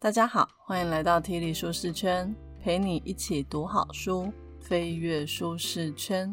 大家好，欢迎来到体力舒适圈，陪你一起读好书，飞跃舒适圈。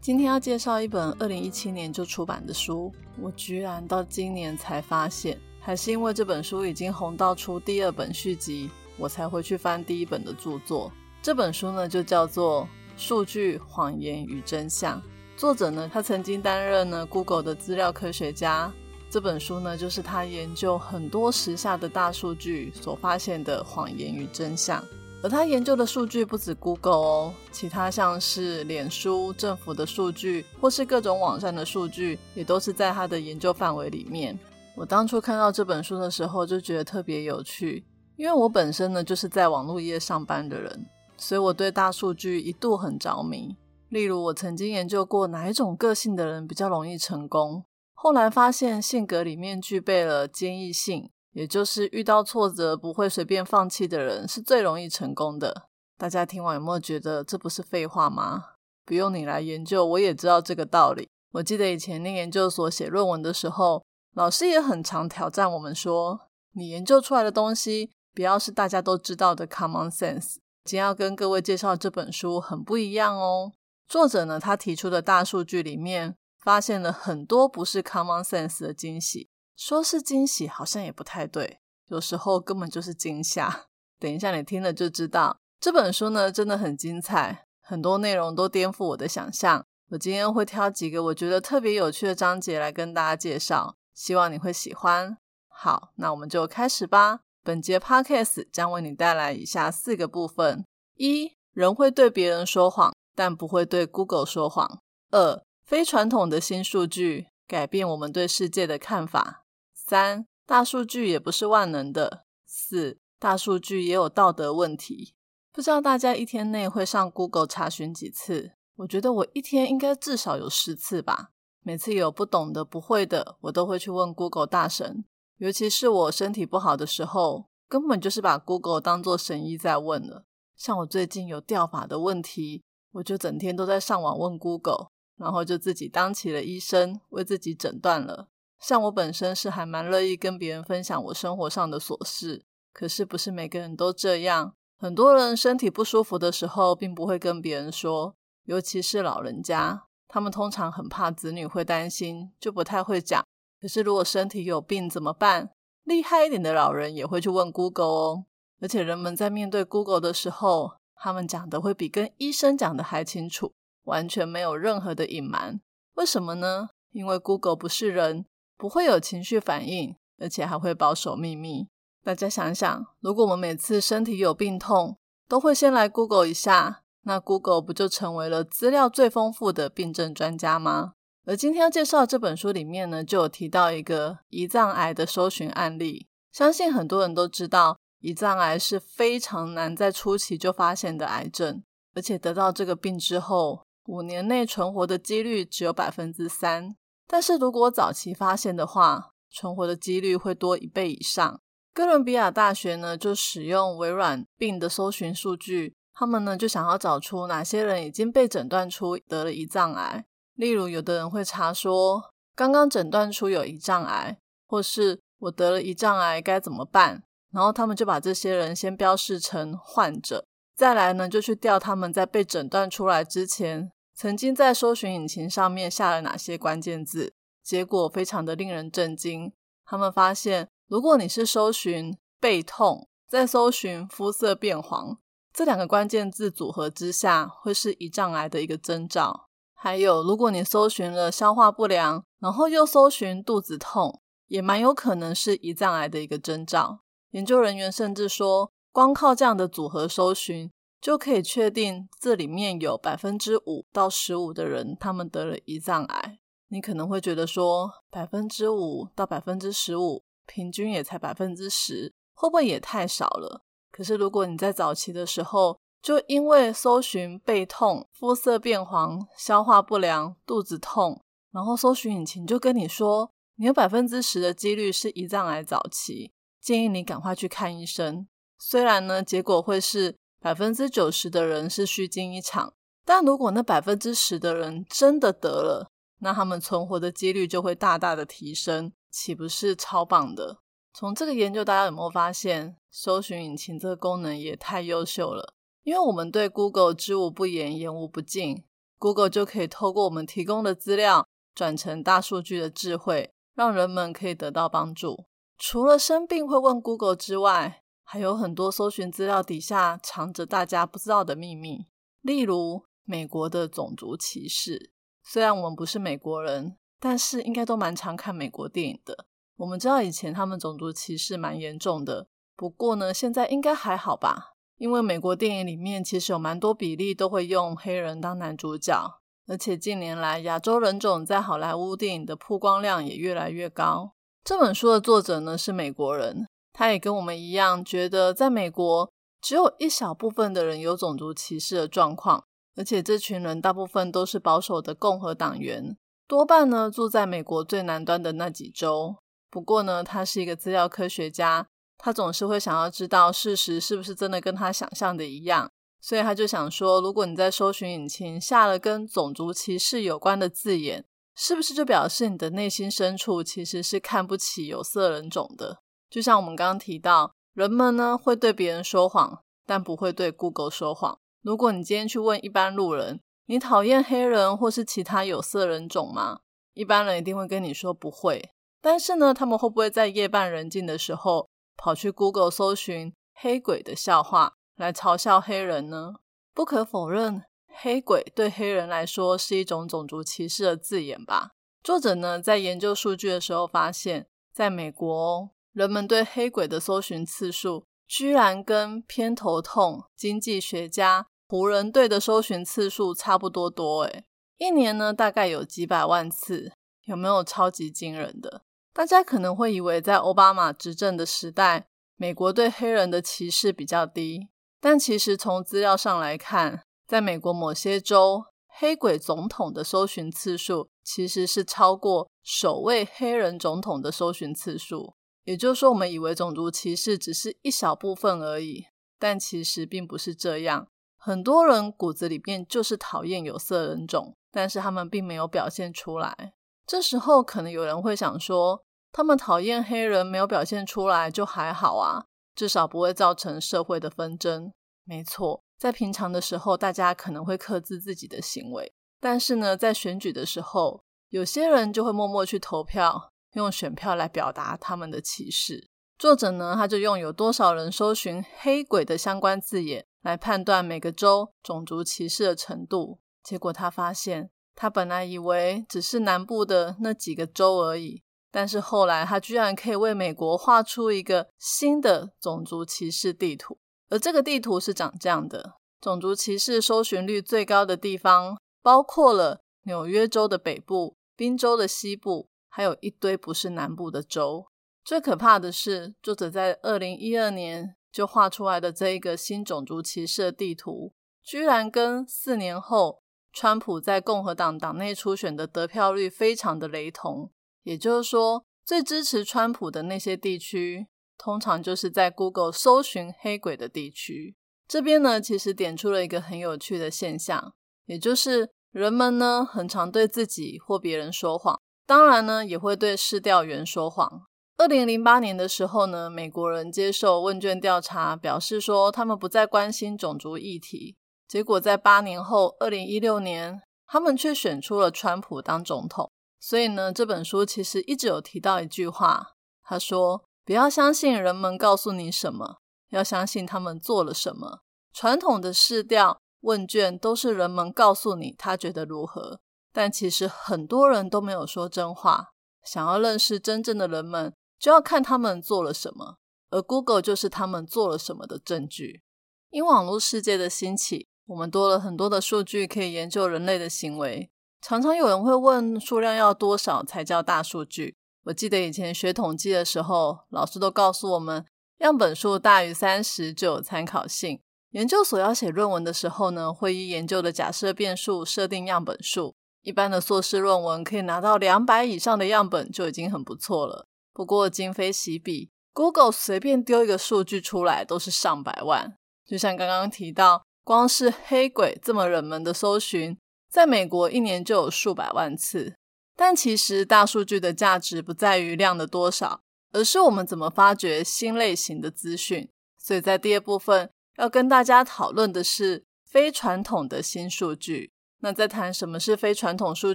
今天要介绍一本二零一七年就出版的书，我居然到今年才发现，还是因为这本书已经红到出第二本续集，我才会去翻第一本的著作。这本书呢，就叫做《数据、谎言与真相》，作者呢，他曾经担任呢 Google 的资料科学家。这本书呢，就是他研究很多时下的大数据所发现的谎言与真相。而他研究的数据不止 Google 哦，其他像是脸书、政府的数据，或是各种网站的数据，也都是在他的研究范围里面。我当初看到这本书的时候，就觉得特别有趣，因为我本身呢就是在网络业上班的人，所以我对大数据一度很着迷。例如，我曾经研究过哪一种个性的人比较容易成功。后来发现，性格里面具备了坚毅性，也就是遇到挫折不会随便放弃的人，是最容易成功的。大家听完有没有觉得这不是废话吗？不用你来研究，我也知道这个道理。我记得以前念研究所写论文的时候，老师也很常挑战我们说：“你研究出来的东西，不要是大家都知道的 common sense。”今天要跟各位介绍这本书很不一样哦。作者呢，他提出的大数据里面。发现了很多不是 common sense 的惊喜，说是惊喜好像也不太对，有时候根本就是惊吓。等一下你听了就知道，这本书呢真的很精彩，很多内容都颠覆我的想象。我今天会挑几个我觉得特别有趣的章节来跟大家介绍，希望你会喜欢。好，那我们就开始吧。本节 podcast 将为你带来以下四个部分：一人会对别人说谎，但不会对 Google 说谎；二非传统的新数据改变我们对世界的看法。三、大数据也不是万能的。四、大数据也有道德问题。不知道大家一天内会上 Google 查询几次？我觉得我一天应该至少有十次吧。每次有不懂的、不会的，我都会去问 Google 大神。尤其是我身体不好的时候，根本就是把 Google 当做神医在问了。像我最近有掉发的问题，我就整天都在上网问 Google。然后就自己当起了医生，为自己诊断了。像我本身是还蛮乐意跟别人分享我生活上的琐事，可是不是每个人都这样。很多人身体不舒服的时候，并不会跟别人说，尤其是老人家，他们通常很怕子女会担心，就不太会讲。可是如果身体有病怎么办？厉害一点的老人也会去问 Google 哦。而且人们在面对 Google 的时候，他们讲的会比跟医生讲的还清楚。完全没有任何的隐瞒，为什么呢？因为 Google 不是人，不会有情绪反应，而且还会保守秘密。大家想想，如果我们每次身体有病痛，都会先来 Google 一下，那 Google 不就成为了资料最丰富的病症专家吗？而今天要介绍这本书里面呢，就有提到一个胰脏癌的搜寻案例。相信很多人都知道，胰脏癌是非常难在初期就发现的癌症，而且得到这个病之后。五年内存活的几率只有百分之三，但是如果早期发现的话，存活的几率会多一倍以上。哥伦比亚大学呢就使用微软病的搜寻数据，他们呢就想要找出哪些人已经被诊断出得了胰脏癌。例如，有的人会查说刚刚诊断出有胰脏癌，或是我得了胰脏癌该怎么办？然后他们就把这些人先标示成患者，再来呢就去调他们在被诊断出来之前。曾经在搜寻引擎上面下了哪些关键字？结果非常的令人震惊。他们发现，如果你是搜寻背痛，在搜寻肤色变黄这两个关键字组合之下，会是胰脏癌的一个征兆。还有，如果你搜寻了消化不良，然后又搜寻肚子痛，也蛮有可能是胰脏癌的一个征兆。研究人员甚至说，光靠这样的组合搜寻。就可以确定这里面有百分之五到十五的人，他们得了胰脏癌。你可能会觉得说，百分之五到百分之十五，平均也才百分之十，会不会也太少了？可是如果你在早期的时候，就因为搜寻背痛、肤色变黄、消化不良、肚子痛，然后搜寻引擎就跟你说，你有百分之十的几率是胰脏癌早期，建议你赶快去看医生。虽然呢，结果会是。百分之九十的人是虚惊一场，但如果那百分之十的人真的得了，那他们存活的几率就会大大的提升，岂不是超棒的？从这个研究，大家有没有发现，搜寻引擎这个功能也太优秀了？因为我们对 Google 知无不言，言无不尽，Google 就可以透过我们提供的资料，转成大数据的智慧，让人们可以得到帮助。除了生病会问 Google 之外，还有很多搜寻资料底下藏着大家不知道的秘密，例如美国的种族歧视。虽然我们不是美国人，但是应该都蛮常看美国电影的。我们知道以前他们种族歧视蛮严重的，不过呢，现在应该还好吧？因为美国电影里面其实有蛮多比例都会用黑人当男主角，而且近年来亚洲人种在好莱坞电影的曝光量也越来越高。这本书的作者呢是美国人。他也跟我们一样，觉得在美国只有一小部分的人有种族歧视的状况，而且这群人大部分都是保守的共和党员，多半呢住在美国最南端的那几州。不过呢，他是一个资料科学家，他总是会想要知道事实是不是真的跟他想象的一样，所以他就想说，如果你在搜寻引擎下了跟种族歧视有关的字眼，是不是就表示你的内心深处其实是看不起有色人种的？就像我们刚刚提到，人们呢会对别人说谎，但不会对 Google 说谎。如果你今天去问一般路人，你讨厌黑人或是其他有色人种吗？一般人一定会跟你说不会。但是呢，他们会不会在夜半人静的时候跑去 Google 搜寻黑鬼的笑话来嘲笑黑人呢？不可否认，黑鬼对黑人来说是一种种族歧视的字眼吧。作者呢在研究数据的时候发现，在美国。人们对黑鬼的搜寻次数，居然跟偏头痛经济学家湖人队的搜寻次数差不多多诶一年呢大概有几百万次，有没有超级惊人的？大家可能会以为在奥巴马执政的时代，美国对黑人的歧视比较低，但其实从资料上来看，在美国某些州，黑鬼总统的搜寻次数其实是超过首位黑人总统的搜寻次数。也就是说，我们以为种族歧视只是一小部分而已，但其实并不是这样。很多人骨子里面就是讨厌有色人种，但是他们并没有表现出来。这时候，可能有人会想说，他们讨厌黑人没有表现出来就还好啊，至少不会造成社会的纷争。没错，在平常的时候，大家可能会克制自己的行为，但是呢，在选举的时候，有些人就会默默去投票。用选票来表达他们的歧视。作者呢，他就用有多少人搜寻“黑鬼”的相关字眼来判断每个州种族歧视的程度。结果他发现，他本来以为只是南部的那几个州而已，但是后来他居然可以为美国画出一个新的种族歧视地图。而这个地图是长这样的：种族歧视搜寻率最高的地方，包括了纽约州的北部、宾州的西部。还有一堆不是南部的州。最可怕的是，作者在二零一二年就画出来的这一个新种族歧视的地图，居然跟四年后川普在共和党党内初选的得票率非常的雷同。也就是说，最支持川普的那些地区，通常就是在 Google 搜寻黑鬼的地区。这边呢，其实点出了一个很有趣的现象，也就是人们呢，很常对自己或别人说谎。当然呢，也会对市调员说谎。二零零八年的时候呢，美国人接受问卷调查，表示说他们不再关心种族议题。结果在八年后，二零一六年，他们却选出了川普当总统。所以呢，这本书其实一直有提到一句话，他说：“不要相信人们告诉你什么，要相信他们做了什么。”传统的市调问卷都是人们告诉你他觉得如何。但其实很多人都没有说真话。想要认识真正的人们，就要看他们做了什么，而 Google 就是他们做了什么的证据。因网络世界的兴起，我们多了很多的数据可以研究人类的行为。常常有人会问，数量要多少才叫大数据？我记得以前学统计的时候，老师都告诉我们，样本数大于三十就有参考性。研究所要写论文的时候呢，会依研究的假设变数设定样本数。一般的硕士论文可以拿到两百以上的样本就已经很不错了。不过今非昔比，Google 随便丢一个数据出来都是上百万。就像刚刚提到，光是黑鬼这么冷门的搜寻，在美国一年就有数百万次。但其实大数据的价值不在于量的多少，而是我们怎么发掘新类型的资讯。所以在第二部分要跟大家讨论的是非传统的新数据。那在谈什么是非传统数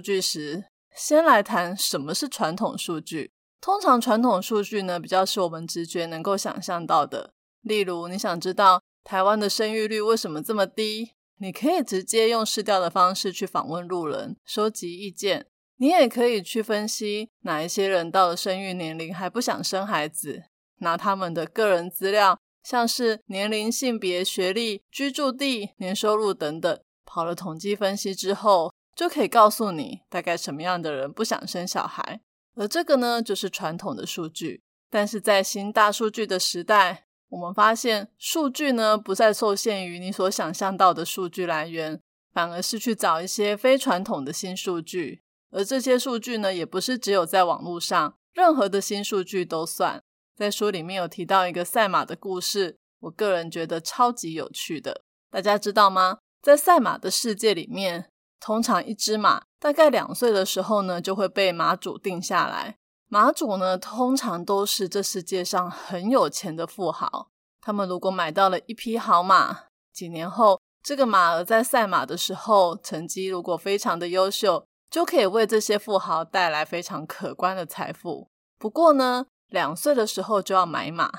据时，先来谈什么是传统数据。通常传统数据呢，比较是我们直觉能够想象到的。例如，你想知道台湾的生育率为什么这么低，你可以直接用试调的方式去访问路人，收集意见。你也可以去分析哪一些人到了生育年龄还不想生孩子，拿他们的个人资料，像是年龄、性别、学历、居住地、年收入等等，跑了统计分析之后，就可以告诉你大概什么样的人不想生小孩。而这个呢，就是传统的数据。但是在新大数据的时代，我们发现数据呢，不再受限于你所想象到的数据来源，反而是去找一些非传统的新数据。而这些数据呢，也不是只有在网络上，任何的新数据都算。在书里面有提到一个赛马的故事，我个人觉得超级有趣的。大家知道吗？在赛马的世界里面，通常一只马大概两岁的时候呢，就会被马主定下来。马主呢，通常都是这世界上很有钱的富豪。他们如果买到了一匹好马，几年后这个马儿在赛马的时候成绩如果非常的优秀。就可以为这些富豪带来非常可观的财富。不过呢，两岁的时候就要买马，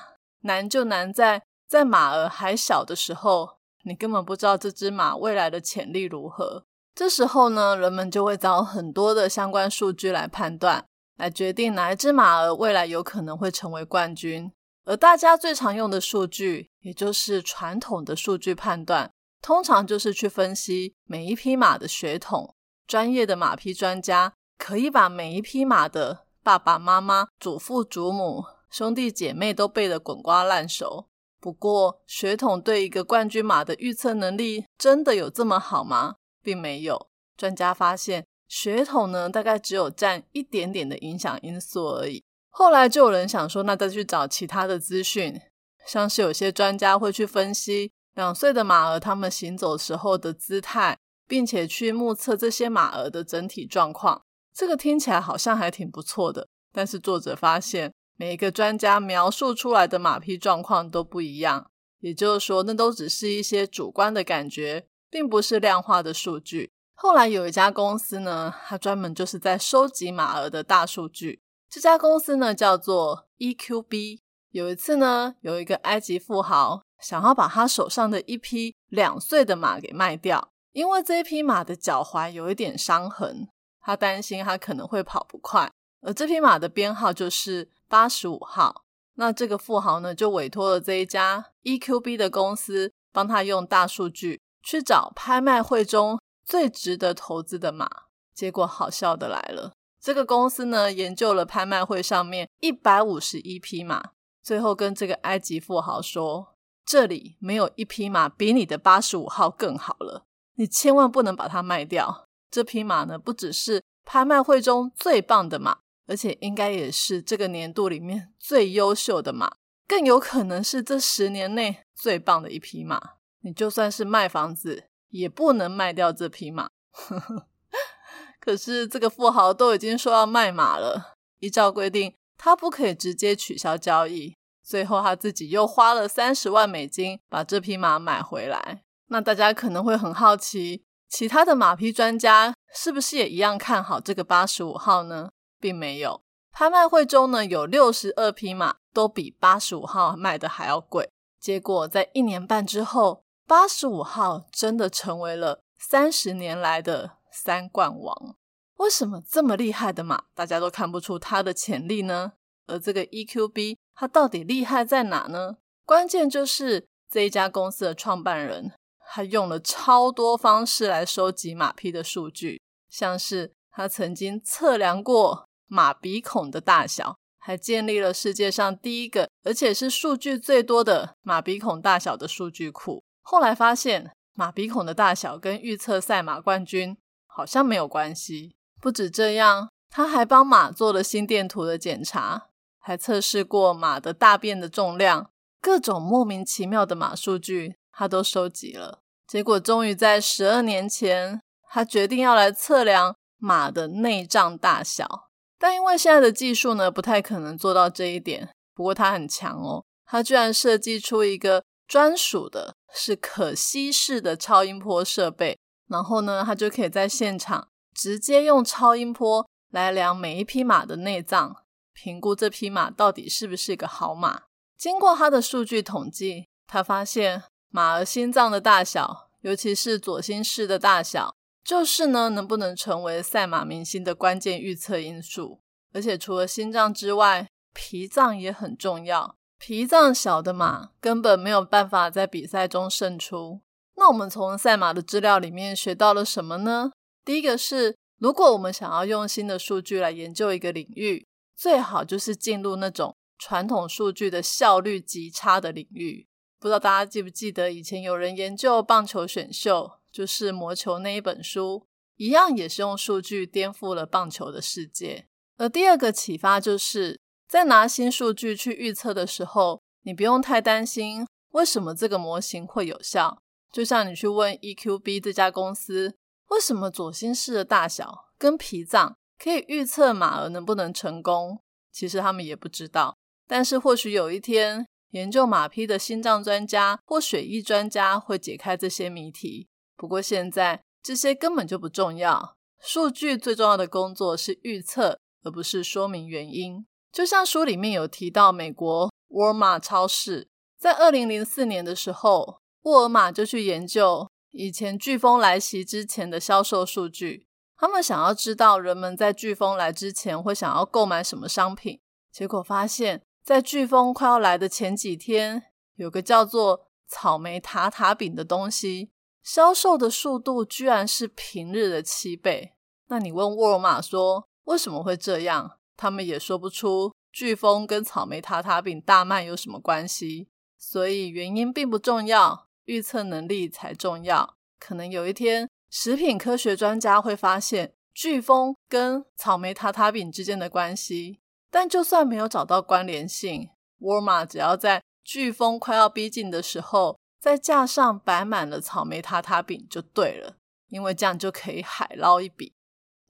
难就难在在马儿还小的时候，你根本不知道这只马未来的潜力如何。这时候呢，人们就会找很多的相关数据来判断，来决定哪一只马儿未来有可能会成为冠军。而大家最常用的数据，也就是传统的数据判断，通常就是去分析每一匹马的血统。专业的马匹专家可以把每一匹马的爸爸妈妈、祖父祖母、兄弟姐妹都背得滚瓜烂熟。不过，血统对一个冠军马的预测能力真的有这么好吗？并没有。专家发现，血统呢，大概只有占一点点的影响因素而已。后来就有人想说，那再去找其他的资讯，像是有些专家会去分析两岁的马儿他们行走时候的姿态。并且去目测这些马儿的整体状况，这个听起来好像还挺不错的。但是作者发现，每一个专家描述出来的马匹状况都不一样，也就是说，那都只是一些主观的感觉，并不是量化的数据。后来有一家公司呢，它专门就是在收集马儿的大数据。这家公司呢叫做 EQB。有一次呢，有一个埃及富豪想要把他手上的一匹两岁的马给卖掉。因为这匹马的脚踝有一点伤痕，他担心他可能会跑不快，而这匹马的编号就是八十五号。那这个富豪呢，就委托了这一家 EQB 的公司，帮他用大数据去找拍卖会中最值得投资的马。结果好笑的来了，这个公司呢，研究了拍卖会上面一百五十一匹马，最后跟这个埃及富豪说：“这里没有一匹马比你的八十五号更好了。”你千万不能把它卖掉。这匹马呢，不只是拍卖会中最棒的马，而且应该也是这个年度里面最优秀的马，更有可能是这十年内最棒的一匹马。你就算是卖房子，也不能卖掉这匹马。可是这个富豪都已经说要卖马了，依照规定，他不可以直接取消交易。最后他自己又花了三十万美金把这匹马买回来。那大家可能会很好奇，其他的马匹专家是不是也一样看好这个八十五号呢？并没有，拍卖会中呢有六十二匹马都比八十五号卖的还要贵。结果在一年半之后，八十五号真的成为了三十年来的三冠王。为什么这么厉害的马，大家都看不出它的潜力呢？而这个 EQB 它到底厉害在哪呢？关键就是这一家公司的创办人。他用了超多方式来收集马匹的数据，像是他曾经测量过马鼻孔的大小，还建立了世界上第一个而且是数据最多的马鼻孔大小的数据库。后来发现马鼻孔的大小跟预测赛马冠军好像没有关系。不止这样，他还帮马做了心电图的检查，还测试过马的大便的重量，各种莫名其妙的马数据。他都收集了，结果终于在十二年前，他决定要来测量马的内脏大小。但因为现在的技术呢，不太可能做到这一点。不过它很强哦，它居然设计出一个专属的、是可吸式的超音波设备，然后呢，它就可以在现场直接用超音波来量每一匹马的内脏，评估这匹马到底是不是一个好马。经过它的数据统计，他发现马儿心脏的大小，尤其是左心室的大小。就是呢，能不能成为赛马明星的关键预测因素？而且除了心脏之外，脾脏也很重要。脾脏小的马根本没有办法在比赛中胜出。那我们从赛马的资料里面学到了什么呢？第一个是，如果我们想要用新的数据来研究一个领域，最好就是进入那种传统数据的效率极差的领域。不知道大家记不记得，以前有人研究棒球选秀。就是魔球那一本书一样，也是用数据颠覆了棒球的世界。而第二个启发就是在拿新数据去预测的时候，你不用太担心为什么这个模型会有效。就像你去问 EQB 这家公司，为什么左心室的大小跟脾脏可以预测马儿能不能成功，其实他们也不知道。但是或许有一天，研究马匹的心脏专家或血液专家会解开这些谜题。不过现在这些根本就不重要，数据最重要的工作是预测，而不是说明原因。就像书里面有提到，美国沃尔玛超市在二零零四年的时候，沃尔玛就去研究以前飓风来袭之前的销售数据，他们想要知道人们在飓风来之前会想要购买什么商品。结果发现，在飓风快要来的前几天，有个叫做草莓塔塔饼的东西。销售的速度居然是平日的七倍。那你问沃尔玛说为什么会这样？他们也说不出飓风跟草莓塔塔饼大卖有什么关系。所以原因并不重要，预测能力才重要。可能有一天，食品科学专家会发现飓风跟草莓塔塔饼之间的关系。但就算没有找到关联性，沃尔玛只要在飓风快要逼近的时候。在架上摆满了草莓塔塔饼就对了，因为这样就可以海捞一笔。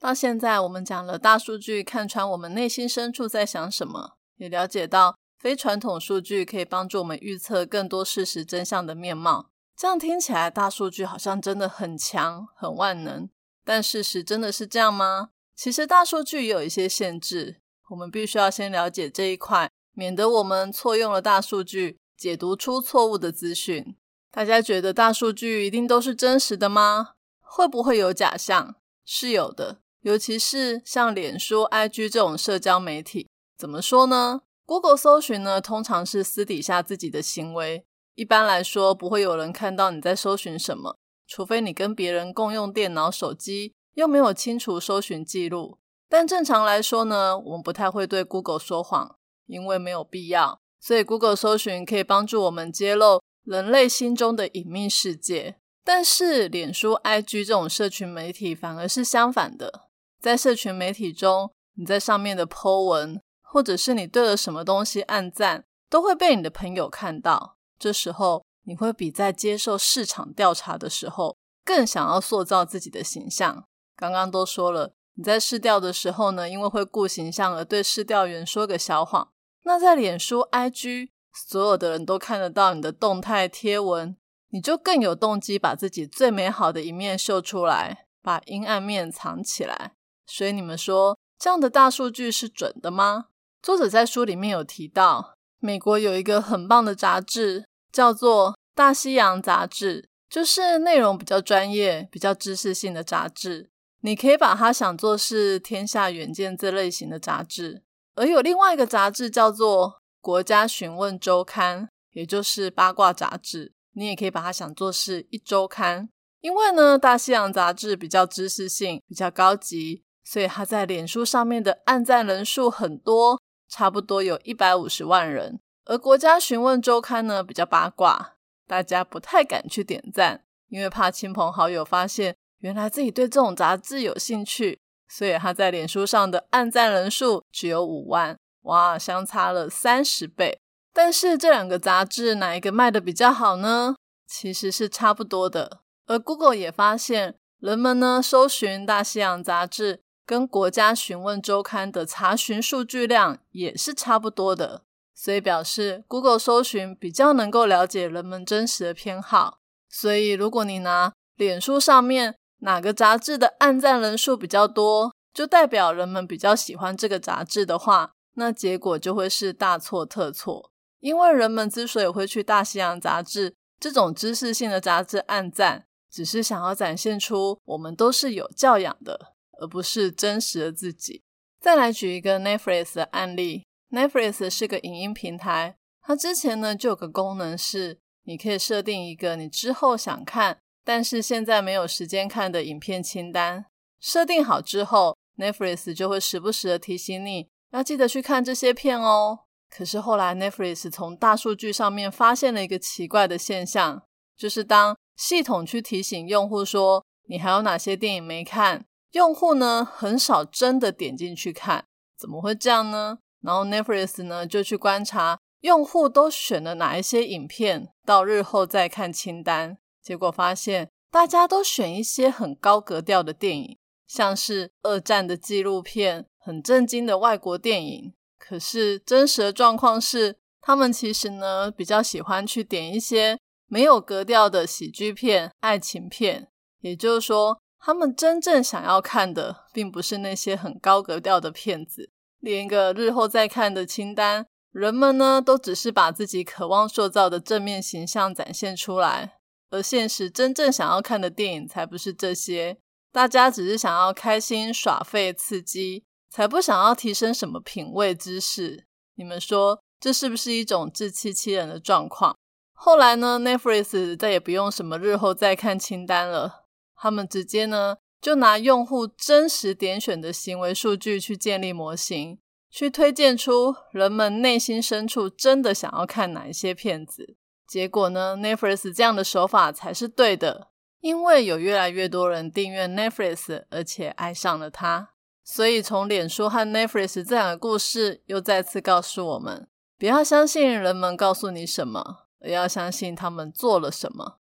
到现在，我们讲了大数据看穿我们内心深处在想什么，也了解到非传统数据可以帮助我们预测更多事实真相的面貌。这样听起来，大数据好像真的很强、很万能。但事实真的是这样吗？其实大数据也有一些限制，我们必须要先了解这一块，免得我们错用了大数据。解读出错误的资讯，大家觉得大数据一定都是真实的吗？会不会有假象？是有的，尤其是像脸书、IG 这种社交媒体。怎么说呢？Google 搜寻呢，通常是私底下自己的行为，一般来说不会有人看到你在搜寻什么，除非你跟别人共用电脑、手机，又没有清除搜寻记录。但正常来说呢，我们不太会对 Google 说谎，因为没有必要。所以，Google 搜寻可以帮助我们揭露人类心中的隐秘世界。但是，脸书、IG 这种社群媒体反而是相反的。在社群媒体中，你在上面的 po 文，或者是你对了什么东西按赞，都会被你的朋友看到。这时候，你会比在接受市场调查的时候更想要塑造自己的形象。刚刚都说了，你在试调的时候呢，因为会顾形象而对试调员说个小谎。那在脸书、IG，所有的人都看得到你的动态贴文，你就更有动机把自己最美好的一面秀出来，把阴暗面藏起来。所以你们说这样的大数据是准的吗？作者在书里面有提到，美国有一个很棒的杂志，叫做《大西洋杂志》，就是内容比较专业、比较知识性的杂志。你可以把它想作是《天下远见》这类型的杂志。而有另外一个杂志叫做《国家询问周刊》，也就是八卦杂志。你也可以把它想作是一周刊。因为呢，《大西洋杂志》比较知识性，比较高级，所以它在脸书上面的按赞人数很多，差不多有一百五十万人。而《国家询问周刊》呢，比较八卦，大家不太敢去点赞，因为怕亲朋好友发现原来自己对这种杂志有兴趣。所以他在脸书上的按赞人数只有五万，哇，相差了三十倍。但是这两个杂志哪一个卖的比较好呢？其实是差不多的。而 Google 也发现，人们呢搜寻《大西洋杂志》跟国家询问周刊的查询数据量也是差不多的，所以表示 Google 搜寻比较能够了解人们真实的偏好。所以，如果你拿脸书上面哪个杂志的按赞人数比较多，就代表人们比较喜欢这个杂志的话，那结果就会是大错特错。因为人们之所以会去大西洋杂志这种知识性的杂志按赞，只是想要展现出我们都是有教养的，而不是真实的自己。再来举一个 Netflix 的案例，Netflix 是个影音平台，它之前呢就有个功能是，你可以设定一个你之后想看，但是现在没有时间看的影片清单。设定好之后，Netflix 就会时不时的提醒你要记得去看这些片哦。可是后来，Netflix 从大数据上面发现了一个奇怪的现象，就是当系统去提醒用户说你还有哪些电影没看，用户呢很少真的点进去看，怎么会这样呢？然后 Netflix 呢就去观察用户都选了哪一些影片到日后再看清单，结果发现大家都选一些很高格调的电影，像是二战的纪录片、很震惊的外国电影。可是真实的状况是，他们其实呢比较喜欢去点一些没有格调的喜剧片、爱情片。也就是说，他们真正想要看的，并不是那些很高格调的片子。连一个日后再看的清单，人们呢都只是把自己渴望塑造的正面形象展现出来，而现实真正想要看的电影才不是这些。大家只是想要开心、耍废、刺激。才不想要提升什么品味知识，你们说这是不是一种自欺欺人的状况？后来呢，Netflix 再也不用什么日后再看清单了，他们直接呢就拿用户真实点选的行为数据去建立模型，去推荐出人们内心深处真的想要看哪一些片子。结果呢，Netflix 这样的手法才是对的，因为有越来越多人订阅 Netflix，而且爱上了它。所以，从脸书和 Netflix 这两个故事，又再次告诉我们：不要相信人们告诉你什么，而要相信他们做了什么。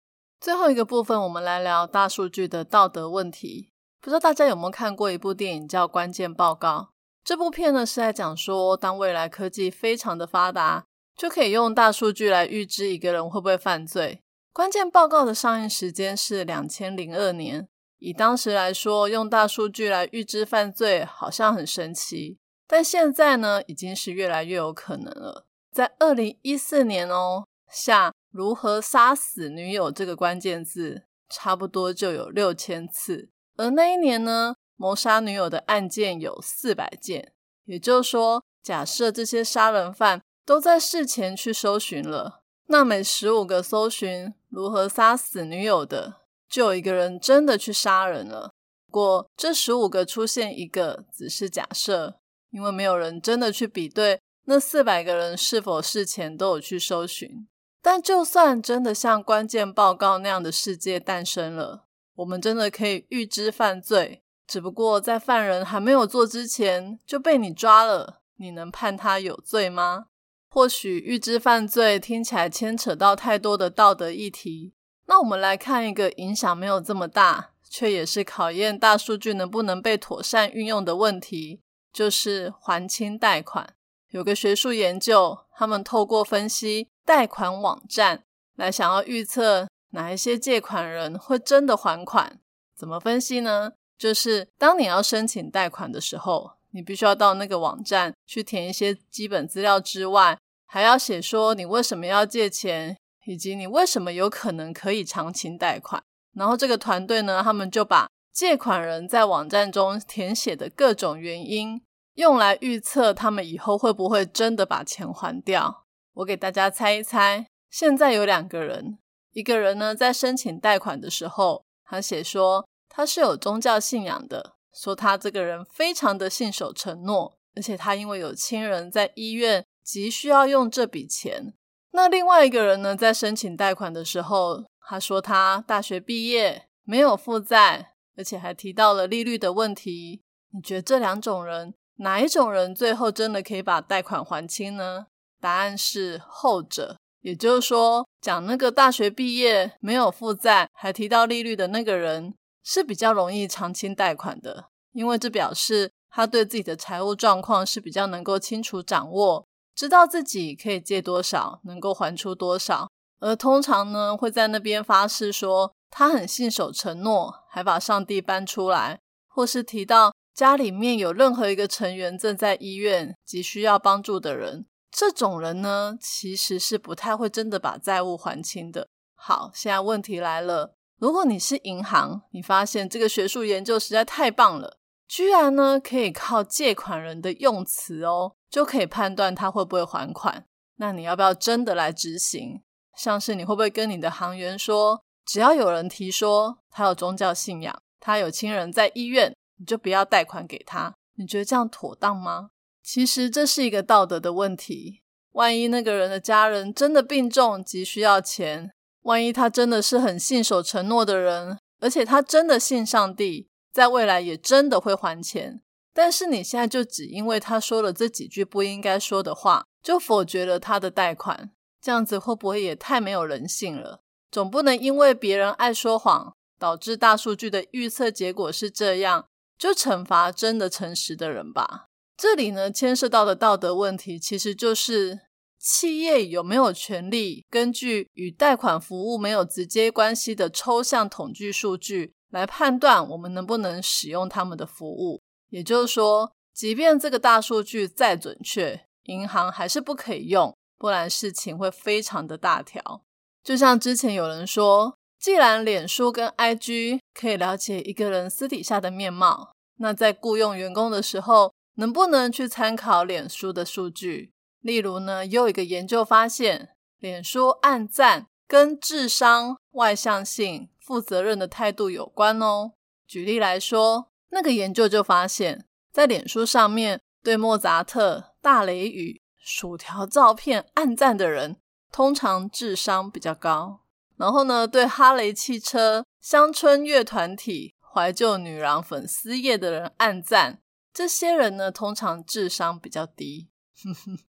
最后一个部分，我们来聊大数据的道德问题。不知道大家有没有看过一部电影叫《关键报告》？这部片呢是在讲说，当未来科技非常的发达，就可以用大数据来预知一个人会不会犯罪。《关键报告》的上映时间是两千零二年。以当时来说，用大数据来预知犯罪好像很神奇，但现在呢，已经是越来越有可能了。在二零一四年哦，下“如何杀死女友”这个关键字，差不多就有六千次。而那一年呢，谋杀女友的案件有四百件。也就是说，假设这些杀人犯都在事前去搜寻了，那每十五个搜寻“如何杀死女友”的。就有一个人真的去杀人了。不过，这十五个出现一个只是假设，因为没有人真的去比对那四百个人是否事前都有去搜寻。但就算真的像关键报告那样的世界诞生了，我们真的可以预知犯罪，只不过在犯人还没有做之前就被你抓了，你能判他有罪吗？或许预知犯罪听起来牵扯到太多的道德议题。那我们来看一个影响没有这么大，却也是考验大数据能不能被妥善运用的问题，就是还清贷款。有个学术研究，他们透过分析贷款网站来想要预测哪一些借款人会真的还款。怎么分析呢？就是当你要申请贷款的时候，你必须要到那个网站去填一些基本资料之外，还要写说你为什么要借钱。以及你为什么有可能可以偿清贷款？然后这个团队呢，他们就把借款人在网站中填写的各种原因，用来预测他们以后会不会真的把钱还掉。我给大家猜一猜，现在有两个人，一个人呢在申请贷款的时候，他写说他是有宗教信仰的，说他这个人非常的信守承诺，而且他因为有亲人在医院，急需要用这笔钱。那另外一个人呢，在申请贷款的时候，他说他大学毕业，没有负债，而且还提到了利率的问题。你觉得这两种人，哪一种人最后真的可以把贷款还清呢？答案是后者。也就是说，讲那个大学毕业没有负债，还提到利率的那个人，是比较容易偿清贷款的。因为这表示他对自己的财务状况是比较能够清楚掌握，知道自己可以借多少，能够还出多少。而通常呢，会在那边发誓说他很信守承诺，还把上帝搬出来，或是提到家里面有任何一个成员正在医院急需要帮助的人。这种人呢，其实是不太会真的把债务还清的。好，现在问题来了，如果你是银行，你发现这个学术研究实在太棒了，居然呢可以靠借款人的用词哦，就可以判断他会不会还款，那你要不要真的来执行？像是你会不会跟你的行员说，只要有人提说他有宗教信仰，他有亲人在医院，你就不要贷款给他？你觉得这样妥当吗？其实这是一个道德的问题。万一那个人的家人真的病重，急需要钱；万一他真的是很信守承诺的人，而且他真的信上帝，在未来也真的会还钱。但是你现在就只因为他说了这几句不应该说的话，就否决了他的贷款，这样子会不会也太没有人性了？总不能因为别人爱说谎，导致大数据的预测结果是这样，就惩罚真的诚实的人吧？这里呢，牵涉到的道德问题，其实就是企业有没有权利根据与贷款服务没有直接关系的抽象统计数据来判断我们能不能使用他们的服务。也就是说，即便这个大数据再准确，银行还是不可以用，不然事情会非常的大条。就像之前有人说，既然脸书跟 IG 可以了解一个人私底下的面貌，那在雇佣员工的时候，能不能去参考脸书的数据？例如呢，又一个研究发现，脸书暗赞跟智商、外向性、负责任的态度有关哦。举例来说，那个研究就发现，在脸书上面对莫扎特、大雷雨、薯条照片暗赞的人，通常智商比较高。然后呢，对哈雷汽车、乡村乐团体、怀旧女郎粉丝页的人暗赞。这些人呢，通常智商比较低。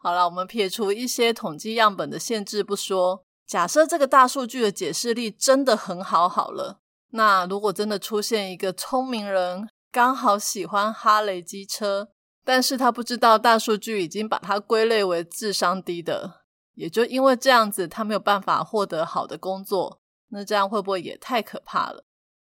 好了，我们撇除一些统计样本的限制不说，假设这个大数据的解释力真的很好，好了，那如果真的出现一个聪明人，刚好喜欢哈雷机车，但是他不知道大数据已经把他归类为智商低的，也就因为这样子，他没有办法获得好的工作，那这样会不会也太可怕了？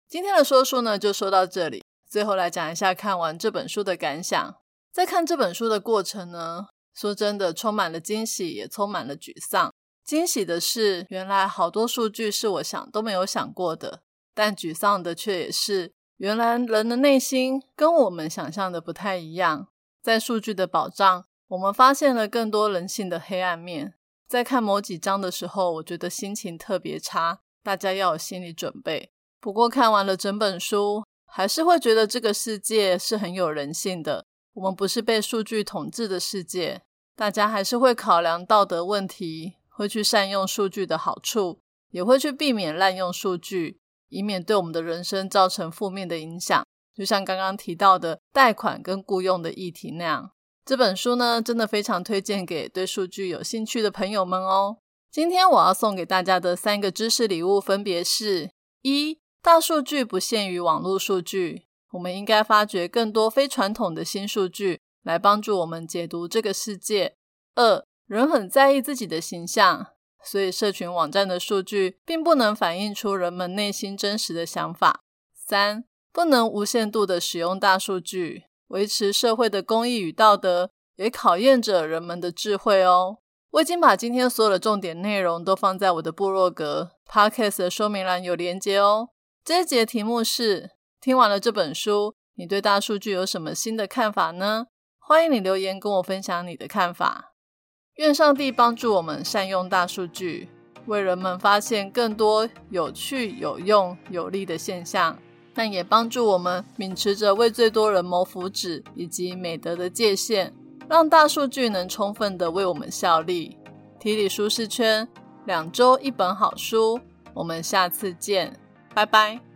今天的说书呢，就说到这里。最后来讲一下看完这本书的感想。在看这本书的过程呢，说真的，充满了惊喜，也充满了沮丧。惊喜的是，原来好多数据是我想都没有想过的；但沮丧的却也是，原来人的内心跟我们想象的不太一样。在数据的保障，我们发现了更多人性的黑暗面。在看某几章的时候，我觉得心情特别差，大家要有心理准备。不过看完了整本书。还是会觉得这个世界是很有人性的。我们不是被数据统治的世界，大家还是会考量道德问题，会去善用数据的好处，也会去避免滥用数据，以免对我们的人生造成负面的影响。就像刚刚提到的贷款跟雇佣的议题那样，这本书呢，真的非常推荐给对数据有兴趣的朋友们哦。今天我要送给大家的三个知识礼物，分别是：一。大数据不限于网络数据，我们应该发掘更多非传统的新数据，来帮助我们解读这个世界。二，人很在意自己的形象，所以社群网站的数据并不能反映出人们内心真实的想法。三，不能无限度的使用大数据，维持社会的公益与道德，也考验着人们的智慧哦。我已经把今天所有的重点内容都放在我的部落格 Podcast 的说明栏有连接哦。这一节题目是：听完了这本书，你对大数据有什么新的看法呢？欢迎你留言跟我分享你的看法。愿上帝帮助我们善用大数据，为人们发现更多有趣、有用、有利的现象，但也帮助我们秉持着为最多人谋福祉以及美德的界限，让大数据能充分的为我们效力。提理舒适圈，两周一本好书，我们下次见。拜拜。